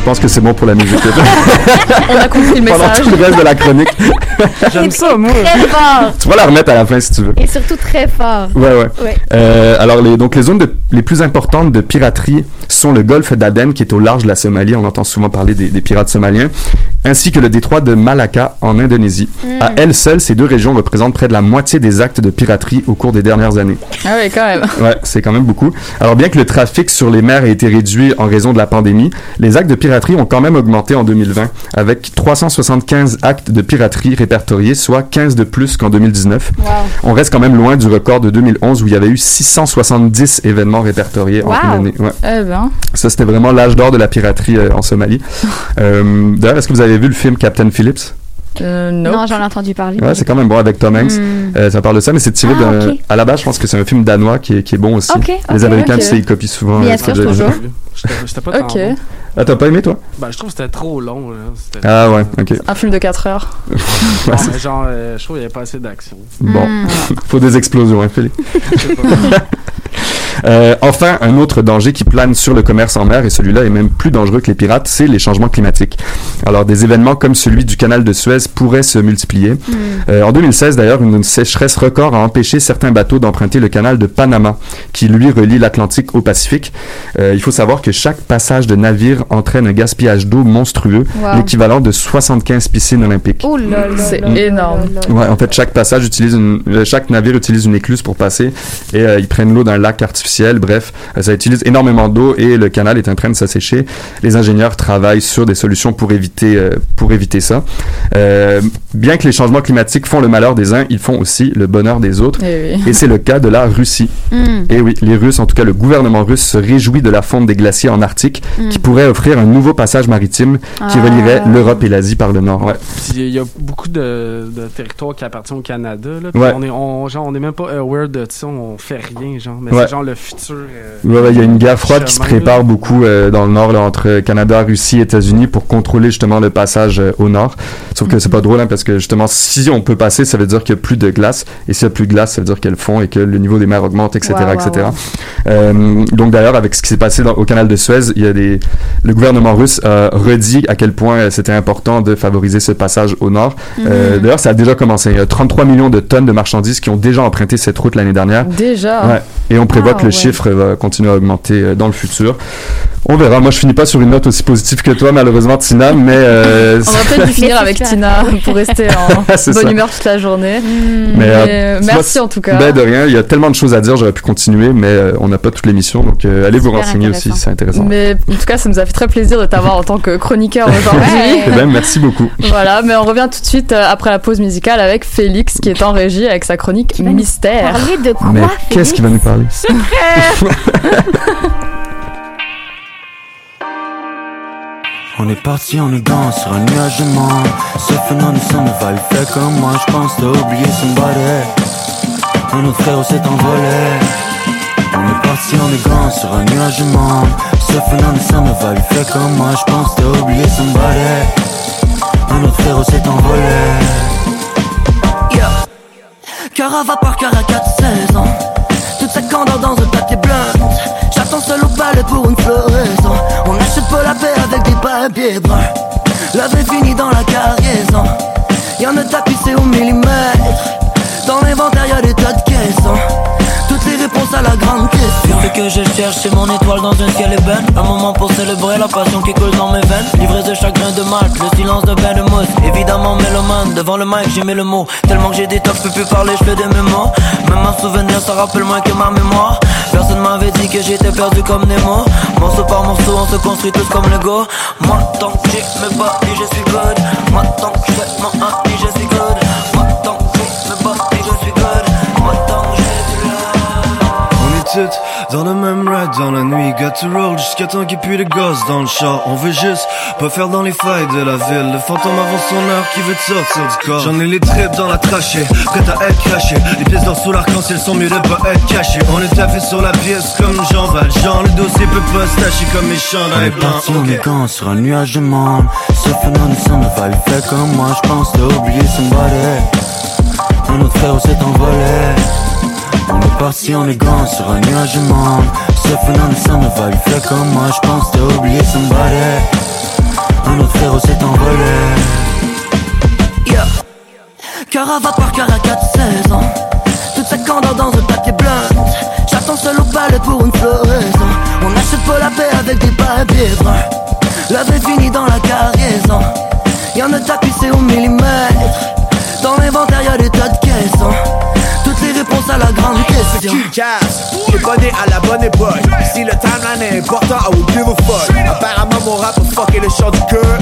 Je pense que c'est bon pour la musique. On a compris le Pendant message. tout le reste de la chronique. J'aime ça, moi. Très fort. tu vas la remettre à la fin si tu veux. Et surtout très fort. Ouais, ouais. Ouais. Euh, alors, les, donc, les zones de- les plus importantes de piraterie sont le golfe d'Aden, qui est au large de la Somalie. On entend souvent parler des, des pirates somaliens. Ainsi que le détroit de Malacca, en Indonésie. À elles seules, ces deux régions représentent près de la moitié des actes de piraterie au cours des dernières années. Ah oui, quand même. Ouais, c'est quand même beaucoup. Alors, bien que le trafic sur les mers ait été réduit en raison de la pandémie, les actes de piraterie ont quand même augmenté en 2020, avec 375 actes de piraterie répertoriés, soit 15 de plus qu'en 2019. Wow. On reste quand même loin du record de 2011 où il y avait eu 670 événements répertoriés en une année. Ouais. Eh ben. Ça, c'était vraiment l'âge d'or de la piraterie euh, en Somalie. Euh, D'ailleurs, est-ce que vous avez vu le film Captain Phillips? Euh, Non, non. j'en ai entendu parler. Ouais, c'est quand même bon avec Tom Hanks. Hmm. Euh, ça parle de ça, mais c'est tiré Ah, d'un... À la base, je pense que c'est un film danois qui est, qui est bon aussi. Les Américains, tu sais, ils copient souvent. Bien ce sûr, que j'ai- toujours. J'étais pas Ok. bon. Ah, t'as pas aimé, toi? Ben, je trouve que c'était trop long. Là. C'était- Ah ouais, ok. Un film de 4 heures. Mais genre, euh, je trouve qu'il n'y avait pas assez d'action. Bon, Hmm. faut des explosions, hein, Philippe. Euh, enfin, un autre danger qui plane sur le commerce en mer, et celui-là est même plus dangereux que les pirates, c'est les changements climatiques. Alors, des événements comme celui du canal de Suez pourraient se multiplier. Hmm. Euh, en 2016, d'ailleurs, une sécheresse record a empêché certains bateaux d'emprunter le canal de Panama, qui lui relie l'Atlantique au Pacifique. Euh, il faut savoir que chaque passage de navire entraîne un gaspillage d'eau monstrueux, Wow. l'équivalent de 75 piscines olympiques. Oh C'est énorme. Ouais, en fait, chaque passage utilise une, chaque navire utilise une écluse pour passer et euh, ils prennent l'eau d'un lac artificiel. Bref, ça utilise énormément d'eau et le canal est en train de s'assécher. Les ingénieurs travaillent sur des solutions pour éviter euh, pour éviter ça. Euh, bien que les changements climatiques font le malheur des uns, ils font aussi le bonheur des autres. Eh oui. Et c'est le cas de la Russie. Hmm. Et oui, les Russes, en tout cas le gouvernement russe, se réjouit de la fonte des glaciers en Arctique, qui pourrait offrir un nouveau passage maritime qui Ah. relierait l'Europe et l'Asie par le nord. Ouais. Il y a beaucoup de, de territoires qui appartiennent au Canada. Là, Ouais. on est, on, genre, on est même pas aware de ça, on fait rien, genre. Mais Ouais. c'est genre le futur. euh, Ouais, ouais, il y a une guerre froide qui se prépare là. beaucoup euh, dans le nord là, entre Canada, Russie, États-Unis pour contrôler justement le passage euh, au nord. Sauf que c'est pas drôle hein, parce que justement si on peut passer, ça veut dire qu'il y a plus de glace et s'il y a plus de glace, ça veut dire qu'elle fond et que le niveau des mers augmente, etc., Wow, wow, etc. wow. Donc d'ailleurs avec ce qui s'est passé dans- au canal de Suez, il y a des le gouvernement russe a redit à quel point c'était important de favoriser ce passage au nord. Euh, d'ailleurs, ça a déjà commencé. Il y a 33 millions de tonnes de marchandises qui ont déjà emprunté cette route l'année dernière. Déjà. Ouais. Et on prévoit Ah, que le chiffre va continuer à augmenter euh, dans le futur. On verra. Moi, je finis pas sur une note aussi positive que toi, malheureusement, Tina, mais euh, On va peut-être finir avec. Tina pour rester en bonne ça. humeur toute la journée. Hmm. Mais, euh, vois, merci en tout cas. ben, de rien. Il y a tellement de choses à dire. J'aurais pu continuer, mais euh, on n'a pas toute l'émission, donc euh, allez vous renseigner aussi. C'est intéressant. Mais en tout cas, ça nous a fait très plaisir de t'avoir en tant que chroniqueur aujourd'hui. Eh ben, merci beaucoup. Voilà, mais on revient tout de suite euh, après la pause musicale avec Félix qui est en régie avec sa chronique Mystère. Parler de quoi, mais qu'est-ce qu'il va nous parler? On est parti en gants sur un nuage de mort Ce phénomène va le fait comme moi Je pense t'as oublié somebody Un autre frère s'est envolé. On est parti en gants sur un nuage de mort Ce phénomène ça me va le fait comme moi Je pense t'as oublié somebody Un autre frère s'est envolé. Cœur à vapeur, cœur à 4 saisons. Toute sa candeur dans un papier blanc seul au palais pour une floraison On n'achète pas la paix avec des papiers bruns La vie finit dans la cargaison Y'en a tapissé au millimètre. Dans l'inventaire, y'a des tas de caisses. La grande. Ce que je cherche, c'est mon étoile dans un ciel ébène. Un moment pour célébrer la passion qui coule dans mes veines. L'ivresse de chagrin de malt, le silence de bain de mousse. Évidemment, mélomane, devant le mic, j'ai mis le mot. Tellement que j'ai des tocs, je peux plus parler, je fais des mémos. Même un souvenir, ça rappelle moins que ma mémoire. Personne m'avait dit que j'étais perdu comme Nemo. Morceau par morceau, on se construit tous comme Lego. Moi, tant que j'ai mes body, je suis good. Moi, tant que j'ai mon ami, je suis On est dans le même ride dans la nuit Got to roll jusqu'à temps qu'il pue les gosses dans le char. On veut juste pas faire dans les failles de la ville. Le fantôme avant son heure qui veut te sortir du corps. J'en ai les tripes dans la trachée Prête à être craché Les pièces d'or sous l'arc-en-ciel sont mieux de pas être cachées. On est taffé sur la pièce comme Jean Valjean. Le dossier peut pas se tâcher comme mes On chandails est blancs. parti en ok. élégant sur un nuage de monde. Surfant nous sommes vibe fait comme moi Je pense t'as oublié somebody Un autre frère s'est envolé On est parti en élégant sur un nuage de monde Surfant nous sommes vibe fait comme moi Je pense t'as oublié somebody Un autre frère s'est envolé Yeah. Cœur à vapeur, cœur à 4 saisons. Toute sa candeur dans un papier blanc. J'attends seul au palais pour une floraison. On achète pas la paix avec des papiers bruns. L'œuvre est finie dans la cargaison. Y'en a tapissé au millimètre. Dans l'inventaire, y'a des tas de caissons. Toutes les réponses à la grande question. Q-Cast, abonné à la bonne époque. Si le timeline est important, I will give a fuck. Apparemment, mon rap a fucké le chant du cœur.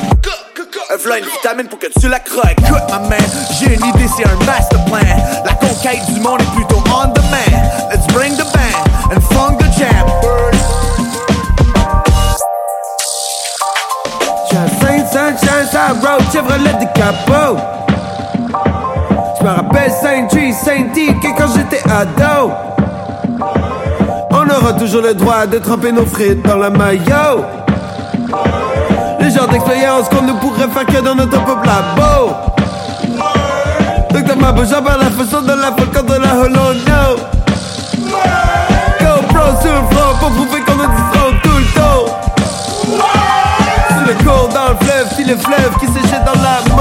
Un v'là une vitamine pour que tu la croques. Écoute, ma man, j'ai une idée, c'est un master plan. La conquête du monde est plutôt on demand. Let's bring the band and funk the jam. Saint Sunshine, ça road, Chevrolet de capot. Je me rappelle Saint-Tree, Saint-T, que quand j'étais ado. On aura toujours le droit de tremper nos frites dans la maillot. Le genre d'expérience qu'on ne pourrait faire que dans notre propre labo. Docteur Mabo, j'en parle la façon de la folle contre la hollow, no. GoPro sur le front pour prouver qu'on a du tout le temps. Sous le cours dans le fleuve, si le fleuve qui jette dans la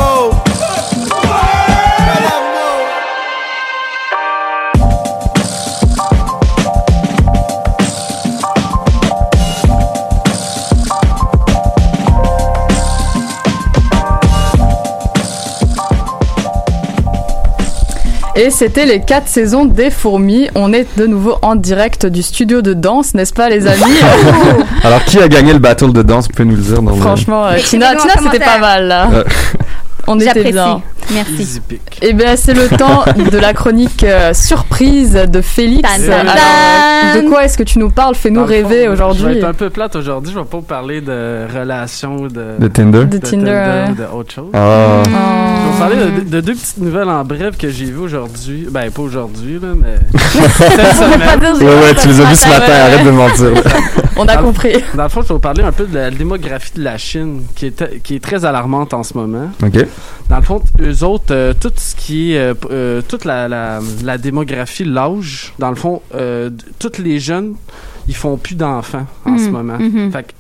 Et c'était les quatre saisons des fourmis. On est de nouveau en direct du studio de danse, n'est-ce pas les amis? Alors, qui a gagné le battle de danse? Vous pouvez nous le dire dans le- Franchement, euh, Tina, Tina c'était pas mal là. Euh, On était bien. Merci. Et bien c'est le temps de la chronique euh, surprise de Félix. Tan, tan, Alors, tan. de quoi est-ce que tu nous parles? Fais-nous rêver Je vais aujourd'hui. être un peu plate aujourd'hui. Je vais pas vous parler de relations, de, De Tinder? De Tinder, ouais. ou de autre chose. Ah. Je vais vous parler de, de deux petites nouvelles en bref que j'ai vues aujourd'hui. Ben, pas aujourd'hui, là, mais. cette. Ouais, ouais, tu les as vus ce matin, arrête de mentir. On a Dans le- compris. Dans le fond, je vais vous parler un peu de la démographie de la Chine, qui est, qui est très alarmante en ce moment. Ok. Dans le fond, eux autres, euh, tout ce qui est. euh, euh, toute la, la, la démographie, l'âge, dans le fond, euh, tous les jeunes, ils font plus d'enfants en ce Mhm, moment. mhm. Fait que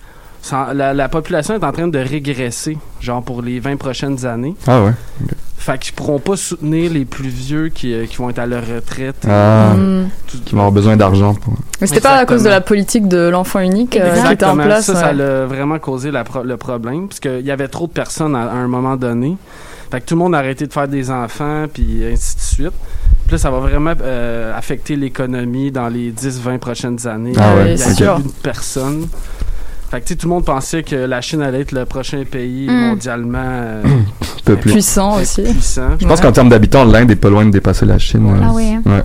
ça- la, la population est en train de régresser, genre pour les 20 prochaines années. Ah ouais. Fait qu'ils pourront pas soutenir les plus vieux qui, qui vont être à leur retraite. Ah. Mm. Qui vont avoir besoin d'argent pour. Mais c'était pas à cause de la politique de l'enfant unique euh, qui était en place. Ça, ça a vraiment causé la pro- le problème, parce qu'il y avait trop de personnes à, à un moment donné. Fait que tout le monde a arrêté de faire des enfants, puis ainsi de suite. Puis là, ça va vraiment euh, affecter l'économie dans les 10-20 prochaines années. Ah ouais, Il y a c'est sûr. plus de personnes. Fait que tu sais, tout le monde pensait que la Chine allait être le prochain pays Mm. mondialement euh. Puissant aussi. puissant. Je pense qu'en termes d'habitants, l'Inde est pas loin de dépasser la Chine. euh. Ah oui, hein. Ouais.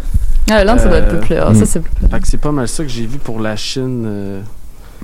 Ah, l'Inde, ça doit être peuplé. ah, mm. Ça, c'est peuplé. Fait que c'est pas mal ça que j'ai vu pour la Chine, euh,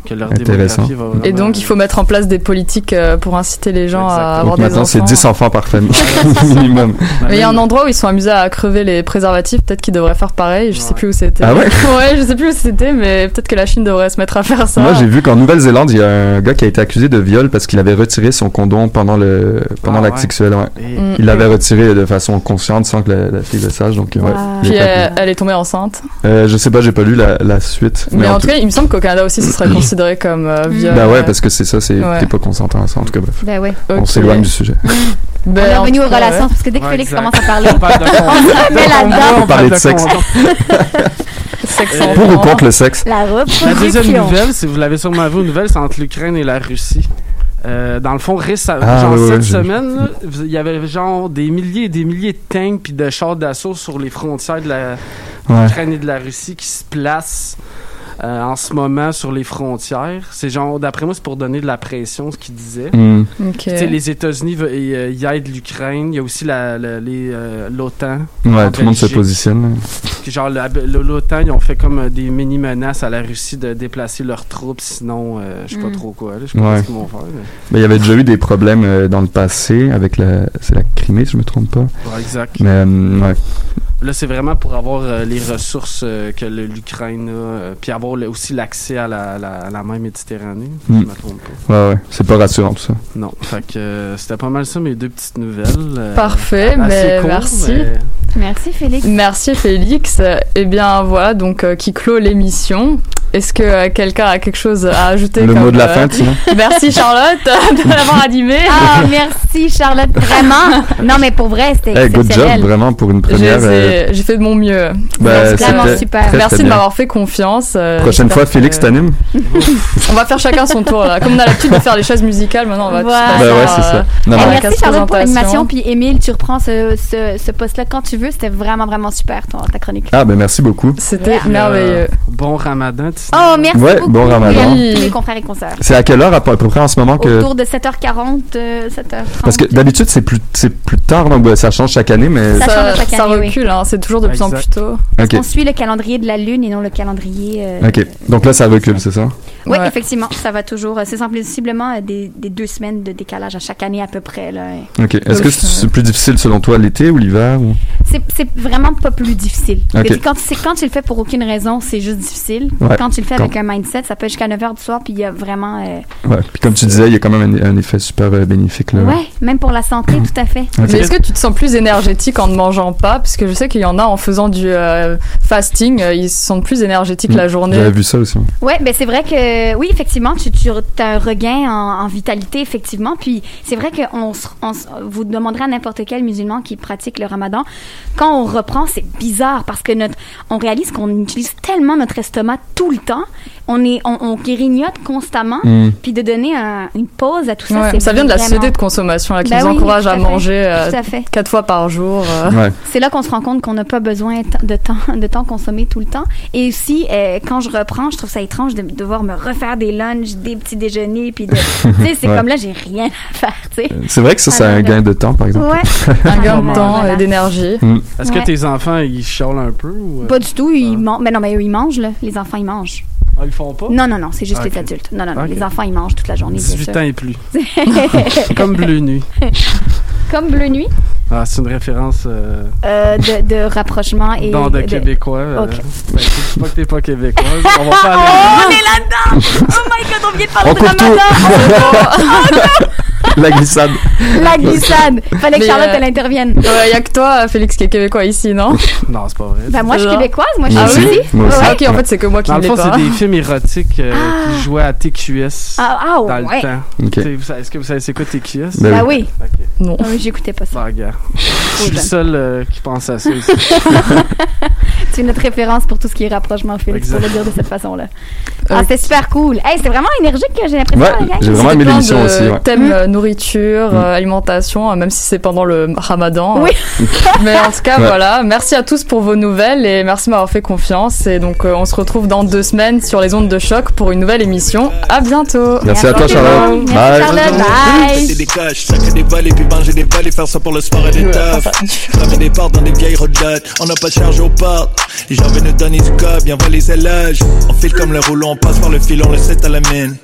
que leur Intéressant. vraiment... Et donc, il faut mettre en place des politiques euh, pour inciter les gens à avoir Donc des maintenant, c'est enfants. 10 enfants par famille, minimum. Mais il y a un endroit où ils sont amusés à crever les préservatifs. Peut-être qu'ils devraient faire pareil. Je sais plus où c'était. Ah ouais Ouais, je sais plus où c'était, mais peut-être que la Chine devrait se mettre à faire ça. Moi, j'ai vu qu'en Nouvelle-Zélande, il y a un gars qui a été accusé de viol parce qu'il avait retiré son condom pendant le pendant Ah l'acte ouais. sexuel. ouais. Et- Mm. Il l'avait retiré de façon consciente sans que la, la fille le sache. Donc, ouais, il Puis elle est tombée enceinte. Euh, je sais pas, j'ai pas lu la, la suite. Mais, en tout cas, cas, il me semble qu'au Canada aussi, ce serait considéré comme euh, viol. bah ouais, parce que c'est ça, c'est Ouais. t'es pas consentant à ça. En tout cas, bref. Ben oui. On s'éloigne du sujet. Ben, on est revenu aux relations ouais. parce que dès que Ouais, Félix exact. commence à parler, On parle de on remet là-dedans. On parlait de sexe. Sexe Euh, Pour ou contre le sexe? La La deuxième reproduction. nouvelle, si vous l'avez sûrement vu, une nouvelle, c'est entre l'Ukraine et la Russie. Euh, dans le fond, récemment, Ah, genre oui, cette semaine, il y avait genre des milliers et des milliers de tanks puis de chars d'assaut sur les frontières de la- Ouais. l'Ukraine et de la Russie qui se placent euh, en ce moment sur les frontières. C'est genre, d'après moi, c'est pour donner de la pression, ce qu'ils disaient. Hmm. Sais, les États-Unis et, euh, ils aident l'Ukraine. Il y a aussi la, la- les, euh, l'OTAN. Ouais, tout le monde se positionne. Genre, l'OTAN, ils ont fait comme des mini-menaces à la Russie de déplacer leurs troupes, sinon, euh, je sais pas Mm. trop quoi. là. Je sais pas Ouais. ce qu'ils vont faire. mais- Mais il y avait déjà eu des problèmes euh, dans le passé avec la, c'est la Crimée, si je me trompe pas. Ouais, exact. Mais euh, ouais. Là, c'est vraiment pour avoir euh, les ressources euh, que l'Ukraine a, euh, puis avoir le- aussi l'accès à la, la, à la mer Méditerranée, si Mm. je me trompe pas. Ouais, ouais. C'est pas rassurant tout ça. Non, fait que euh, c'était pas mal ça, mes deux petites nouvelles. euh, Parfait, assez mais courtes, merci. mais- Merci Félix. Merci Félix. Eh bien voilà, donc euh, qui clôt l'émission. Est-ce que euh, quelqu'un a quelque chose à ajouter Le comme, mot de la euh, fin, sinon. Merci Charlotte de l'avoir animé. Ah, merci Charlotte, vraiment. Non, mais pour vrai, c'était Hey, good job, vraiment, pour une J'ai première. euh, j'ai fait de mon mieux. bah, c'est vraiment super. très, Merci très de m'avoir fait confiance. euh, Prochaine fois, Félix t'anime On va faire chacun son tour là. Comme on a l'habitude de faire les chaises musicales, maintenant on va Voilà. Bah faire, ouais, c'est ça. Non, Eh, non. merci Charlotte pour l'animation. Puis Émile, tu reprends ce, ce, ce poste-là quand tu veux. C'était vraiment, vraiment super, ton, ta chronique. Ah, ben merci beaucoup. C'était merveilleux. bon ramadan, Oh, merci Ouais, beaucoup. bon ramadan. Les confrères et consoeurs. C'est à quelle heure à peu à peu près en ce moment que. Autour de 7h40, euh, 7h30. Parce que d'habitude, c'est plus, c'est plus tard, donc bah, ça change chaque année, mais. Ça change chaque ça année, oui. recule, hein, c'est toujours de plus en plus tôt. On suit le calendrier de la Lune et non le calendrier. euh, Ok. Donc là, ça recule, c'est ça? Oui, Ouais. effectivement, ça va toujours. euh, C'est sensiblement euh, des, des deux semaines de décalage à chaque année à peu près. Là. Ok. Est-ce que c'est plus difficile selon toi l'été ou l'hiver ou... C'est vraiment pas plus difficile. Ok. Mais Quand, c'est- quand tu le fais pour aucune raison, c'est juste difficile. Ouais. Quand tu le fais Quand- avec un mindset, ça peut être jusqu'à 9h du soir, puis il y a vraiment... euh, Ouais. Puis comme tu disais, il y a quand même un, un effet super euh, bénéfique là. ouais, même pour la santé, tout à fait. Ok. Mais est-ce que tu te sens plus énergétique en ne mangeant pas? Parce que je sais qu'il y en a en faisant du euh, fasting, euh, ils se sentent plus énergétiques la journée. J'avais vu ça aussi. Ouais, ben c'est vrai que oui, effectivement, tu, tu as un regain en, vitalité, effectivement. Puis c'est vrai que on, on vous demanderez à n'importe quel musulman qui pratique le ramadan, quand on reprend, c'est bizarre parce que notre, on réalise qu'on utilise tellement notre estomac tout le temps. On est, on, on grignote constamment. Mm. Puis de donner un- une pause à tout ça, Ouais, ça vient de la vraiment- société de consommation là, qui Ben nous oui, encourage à manger euh, quatre fois par jour. euh. C'est là qu'on se rend compte qu'on n'a pas besoin de temps, de temps consommé tout le temps. Et aussi, euh, quand je reprends, je trouve ça étrange de devoir me refaire des lunchs, des petits déjeuners, puis de, tu sais, c'est Ouais. comme là, j'ai rien à faire, tu sais. C'est vrai que ça, c'est un gain de temps, par exemple. Ouais. Un gain de Voilà. temps et d'énergie. Mm. Est-ce Ouais. que tes enfants, ils chiolent un peu ou... Pas du tout, ils mangent. Mais non, mais eux, ils mangent, là. Les enfants, ils mangent. Ah, ils font pas? Non, non, non, c'est juste Ah, les adultes. Non, non, non. Les enfants, ils mangent toute la journée. bien 18 sûr. ans et plus. Comme Bleu Nuit. Comme Bleu Nuit, Ah, c'est une référence euh, euh, de, de rapprochement et. dans de québécois. euh, Ok. ben, pas que t'es pas québécoise. On va pas Oh, aller... on est là-dedans! Oh my god, on vient de parler On de. Ramadan! La glissade. La glissade! Fallait que Charlotte, euh, elle intervienne. Il y a que toi, Félix, qui est québécois ici, non? Non, c'est pas vrai. Ben, moi, je suis québécoise, moi, je suis aussi. ici. Moi aussi. Ouais. Ah, ok, en fait, c'est que moi qui Dans ne le l'ai fond, pas. c'est des films érotiques euh, qui jouaient à TQS Ah, ah, dans ouais. le temps. Est-ce que vous savez c'est quoi TQS? Ben Ben oui. Ok. Non. Ah j'écoutais pas ça. Bon, regarde. Je suis le jeune. seul euh, qui pense à ça ici. C'est notre référence pour tout ce qui est rapprochement, Félix, pour le dire de cette façon-là. Ah, c'était super cool. Hey, c'était vraiment énergique, j'ai l'impression. Ouais, j'ai vraiment aimé l'émission aussi. Ouais. Thèmes Mm. euh, nourriture, euh, alimentation, euh, même si c'est pendant le ramadan. Oui. euh. Mais en tout cas, Ouais. voilà. Merci à tous pour vos nouvelles et merci de m'avoir fait confiance. Et donc, euh, on se retrouve dans deux semaines sur les ondes de choc pour une nouvelle émission. À bientôt. Merci à toi, Charlotte. Bye. Charlotte. Bye. C'est des caches, sacrer des balles et puis manger des balles et faire ça pour le sport et des taf. Flammer des portes dans des vieilles rodottes, on n'a pas de charge aux portes. Les gens viennent nous donner du cob, bien les éloges. On file comme le rouleau, on passe par le filon, le set à la mine.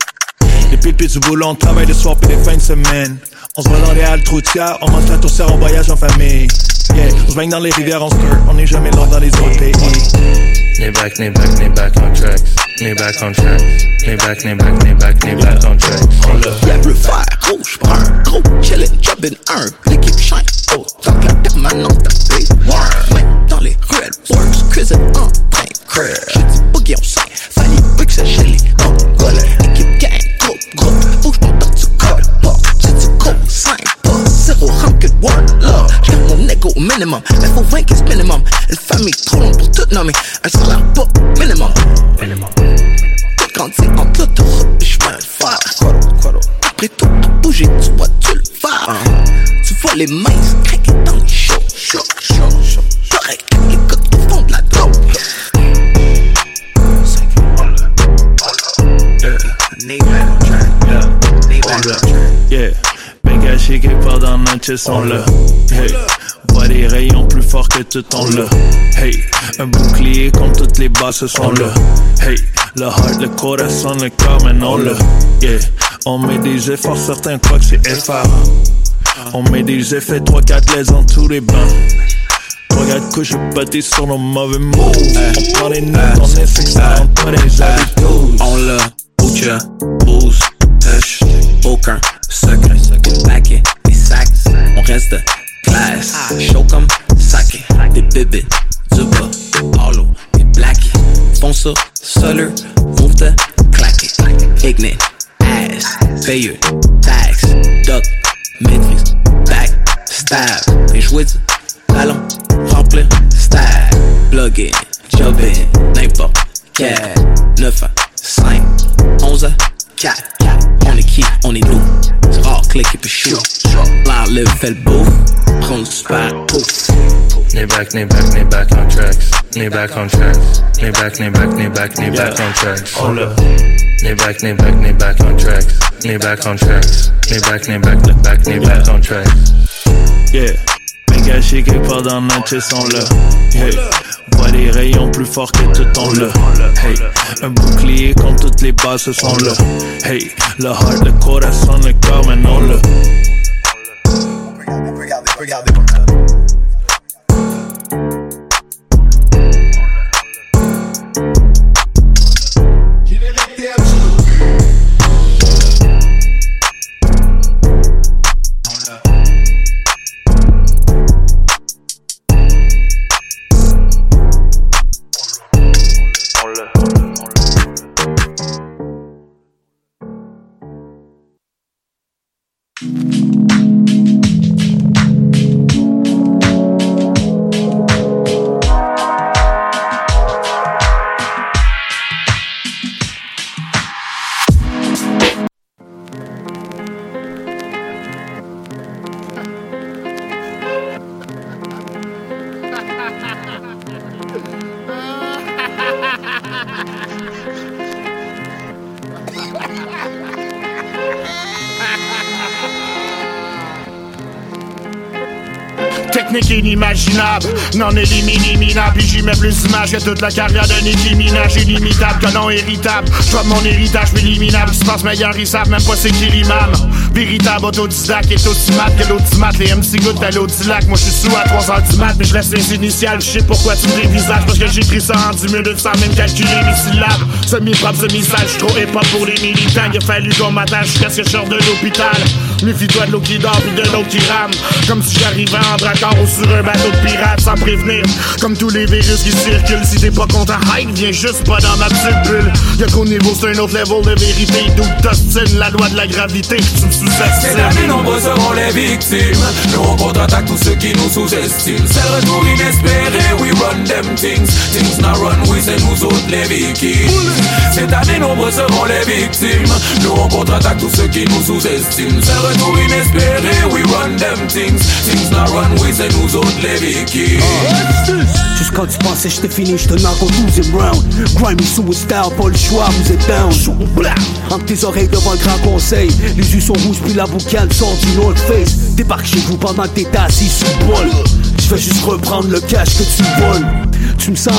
Depuis le pied du boulot, on travaille le soir puis les fins de semaine. On se voit dans les halles troutières, on mange la tourtière, on voyage en famille. Yeah, on se baigne dans les rivières, on skirt, on n'est jamais loin dans les autres pays. Knee back, knee back, knee back on tracks. Knee back on tracks. Knee back, knee back, knee back, knee back on tracks. On l'a. Yeah, bleu, vert, rouge, brun, gros, chillin', jobbin', un, l'équipe shine, oh, que la permanente tapée. Ouais, dans les ruelles, works, cuisine en train, creux. J'ai dit boogie, on Fanny bricks er shelly, kom, rulle Ikke gang, grupp, the Udspritter til kold, a Til til kold, sign på Zero, ranket, one love. Skal mon nigga minimum. Men for rank is minimum. En famille, tronen på tøtnami En salat but minimum. Notre sont là. Hey, vois des rayons plus forts que tout en là. Hey, un bouclier comme toutes les basses sont là. Hey, le heart, le corazon, le cœur, maintenant là. Yeah, on met des efforts, certains croient que c'est FR. On met des effets 3-4 les en tous les bains. Regarde que je bâtis sur nos mauvais mots. On prend les notes, on est ça, on prend les habitudes. On l'a, boucha, booze, touch, aucun secret. Paquet, sacs, on reste classe. Chaud comme saké, des bébés, du bas, hollow, des blackies. Ça, seul, move the claquet. Ignite, ass, paye, tax, duck, maîtrise, back, stab. Les jouets du talon, remplir, stab, plug in, job in, n'importe quel. 9 à 5, 11 à 4. On est qui, on est nous. C'est rare, click et puis shoot. Là, le fait le beau, prends le super pouf. Knee back, knee back, knee back on tracks. Knee back on tracks. Knee back, knee back, knee back, knee back on tracks. Hold up. Knee back, knee back, knee back on tracks. Knee back on tracks. Knee back, knee back, knee back, knee back on tracks. Yeah, gâché quelque part dans notre sont là. Hey, vois des rayons plus forts que tout en là. Hey, un bouclier comme toutes les bases sont là. Hey, le heart, le corazon, le cœur, maintenant là. Regardez, regardez. Technique inimaginable, non éliminable j'y mets plus d'image que toute la carrière de Nicki Minaj. Illimitable, que non héritable J'vois mon héritage éliminable Je pense meilleur, ils savent même pas c'est qui l'imam. Véritable autodidacte est aussi mat que l'audimat. Les MC good à l'audilac. Moi je suis sous à 3h du mat Mais je laisse les initiales. Je sais pourquoi tu me dévisages Parce que j'écris ça en 10 minutes sans même calculer mes syllabes. Semi-propre, semi-sale J'suis trop hip-hop pour les militants. Il a fallu qu'on m'attache jusqu'à ce que je sorte de l'hôpital Méfie-toi de l'eau qui dort puis de l'eau qui rame. Comme si j'arrivais en dracard ou sur un bateau de pirate sans prévenir. Comme tous les virus qui circulent Si t'es pas content, hype, viens juste pas dans ma petite bulle. Y'a qu'au niveau c'est un autre level de vérité. D'où t'ostines la loi de la gravité. Tu me Ces sous-estimes années nombreux seront les victimes. Nous on contre-attaque tous ceux qui nous sous-estiment. C'est le retour inespéré, we run them things. Things not run, oui c'est nous autres les victimes. Cette année nombreux seront les victimes. Nous on contre-attaque tous ceux qui nous sous-estiment retour inespéré, we victimes Jusqu'à tu pensais j'étais fini, j'te knock au 12 round. Grimy suicide, pas le choix, vous êtes down. Entre tes oreilles devant le grand conseil. Les yeux sont rouges puis la boucane sort du North Face. Débarque chez vous pendant que t'es assis sous le bol. Je vais juste reprendre le cash que tu voles. Tu me sens